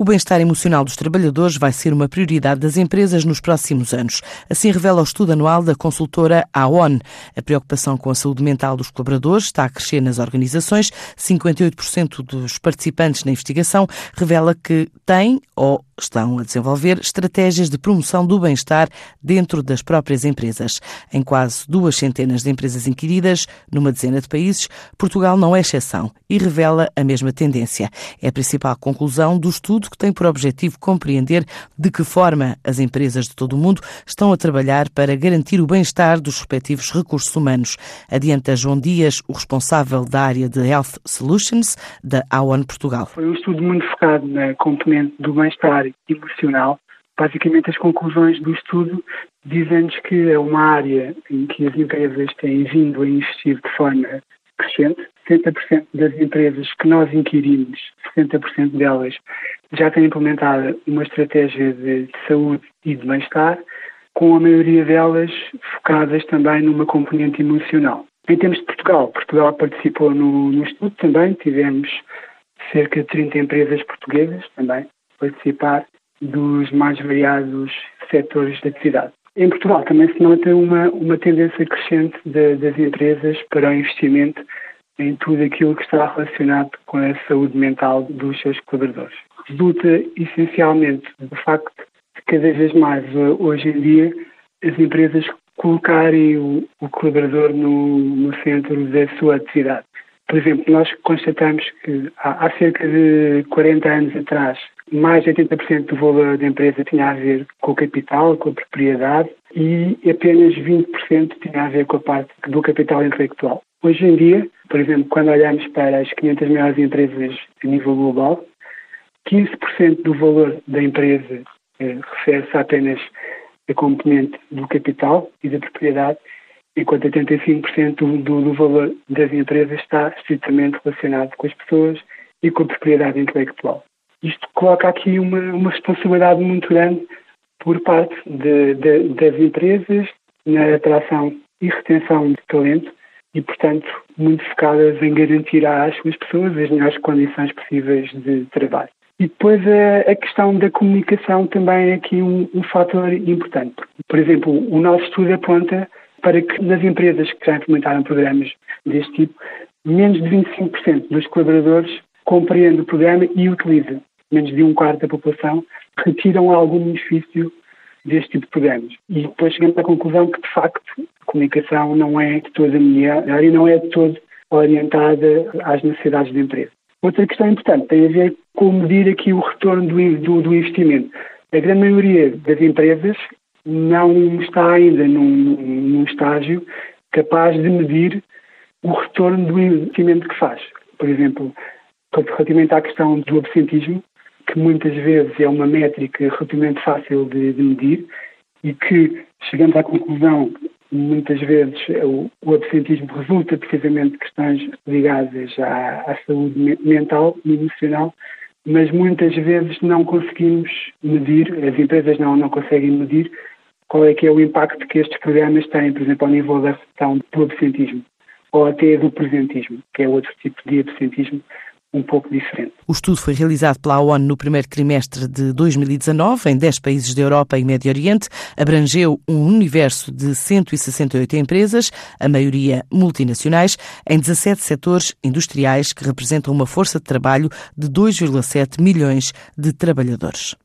O bem-estar emocional dos trabalhadores vai ser uma prioridade das empresas nos próximos anos. Assim revela o estudo anual da consultora AON. A preocupação com a saúde mental dos colaboradores está a crescer nas organizações. 58% dos participantes na investigação revela que têm ou estão a desenvolver estratégias de promoção do bem-estar dentro das próprias empresas. Em quase duas centenas de empresas inquiridas, numa dezena de países, Portugal não é exceção e revela a mesma tendência. É a principal conclusão do estudo que tem por objetivo compreender de que forma as empresas de todo o mundo estão a trabalhar para garantir o bem-estar dos respectivos recursos humanos. Adianta João Dias, o responsável da área de Health Solutions da AON Portugal. Foi um estudo muito focado na componente do bem-estar emocional. Basicamente, as conclusões do estudo dizem-nos que é uma área em que as empresas têm vindo a investir de forma crescente. 70% das empresas que nós inquirimos, 60% delas já têm implementado uma estratégia de saúde e de bem-estar, com a maioria delas focadas também numa componente emocional. Em termos de Portugal, Portugal participou no, no estudo também, tivemos cerca de 30 empresas portuguesas também participar dos mais variados setores de atividade. Em Portugal também se nota uma, uma tendência crescente de, das empresas para o investimento em tudo aquilo que está relacionado com a saúde mental dos seus colaboradores. Resulta essencialmente do facto de cada vez mais hoje em dia as empresas colocarem o, o colaborador no, no centro da sua atividade. Por exemplo, nós constatamos que há, há cerca de 40 anos atrás, mais de 80% do valor da empresa tinha a ver com o capital, com a propriedade, e apenas 20% tinha a ver com a parte do capital intelectual. Hoje em dia, por exemplo, quando olhamos para as 500 maiores empresas a nível global, 15% do valor da empresa eh, refere-se apenas a componente do capital e da propriedade enquanto 85% do, do valor das empresas está estritamente relacionado com as pessoas e com a propriedade intelectual. Isto coloca aqui uma, uma responsabilidade muito grande por parte de, de, das empresas na atração e retenção de talento e, portanto, muito focadas em garantir às suas pessoas as melhores condições possíveis de trabalho. E depois a, a questão da comunicação também é aqui um, um fator importante. Por exemplo, o nosso estudo aponta para que nas empresas que já implementaram programas deste tipo, menos de 25% dos colaboradores compreendem o programa e utilizam. Menos de um quarto da população retiram algum benefício deste tipo de programas. E depois chegamos à conclusão que, de facto, a comunicação não é de toda melhor e não é de todo orientada às necessidades da empresa. Outra questão importante tem a ver com medir aqui o retorno do, do, do investimento. A grande maioria das empresas não está ainda num, num estágio capaz de medir o retorno do investimento que faz. Por exemplo, relativamente à questão do absentismo, que muitas vezes é uma métrica relativamente fácil de, de medir e que chegamos à conclusão muitas vezes o, o absentismo resulta precisamente de questões ligadas à, à saúde mental e emocional mas muitas vezes não conseguimos medir, as empresas não, não conseguem medir qual é que é o impacto que estes programas têm, por exemplo, ao nível da redução do absentismo ou até do presentismo, que é outro tipo de absentismo um pouco diferente. O estudo foi realizado pela ONU no primeiro trimestre de 2019 em 10 países da Europa e Médio Oriente. Abrangeu um universo de 168 empresas, a maioria multinacionais, em 17 setores industriais que representam uma força de trabalho de 2,7 milhões de trabalhadores.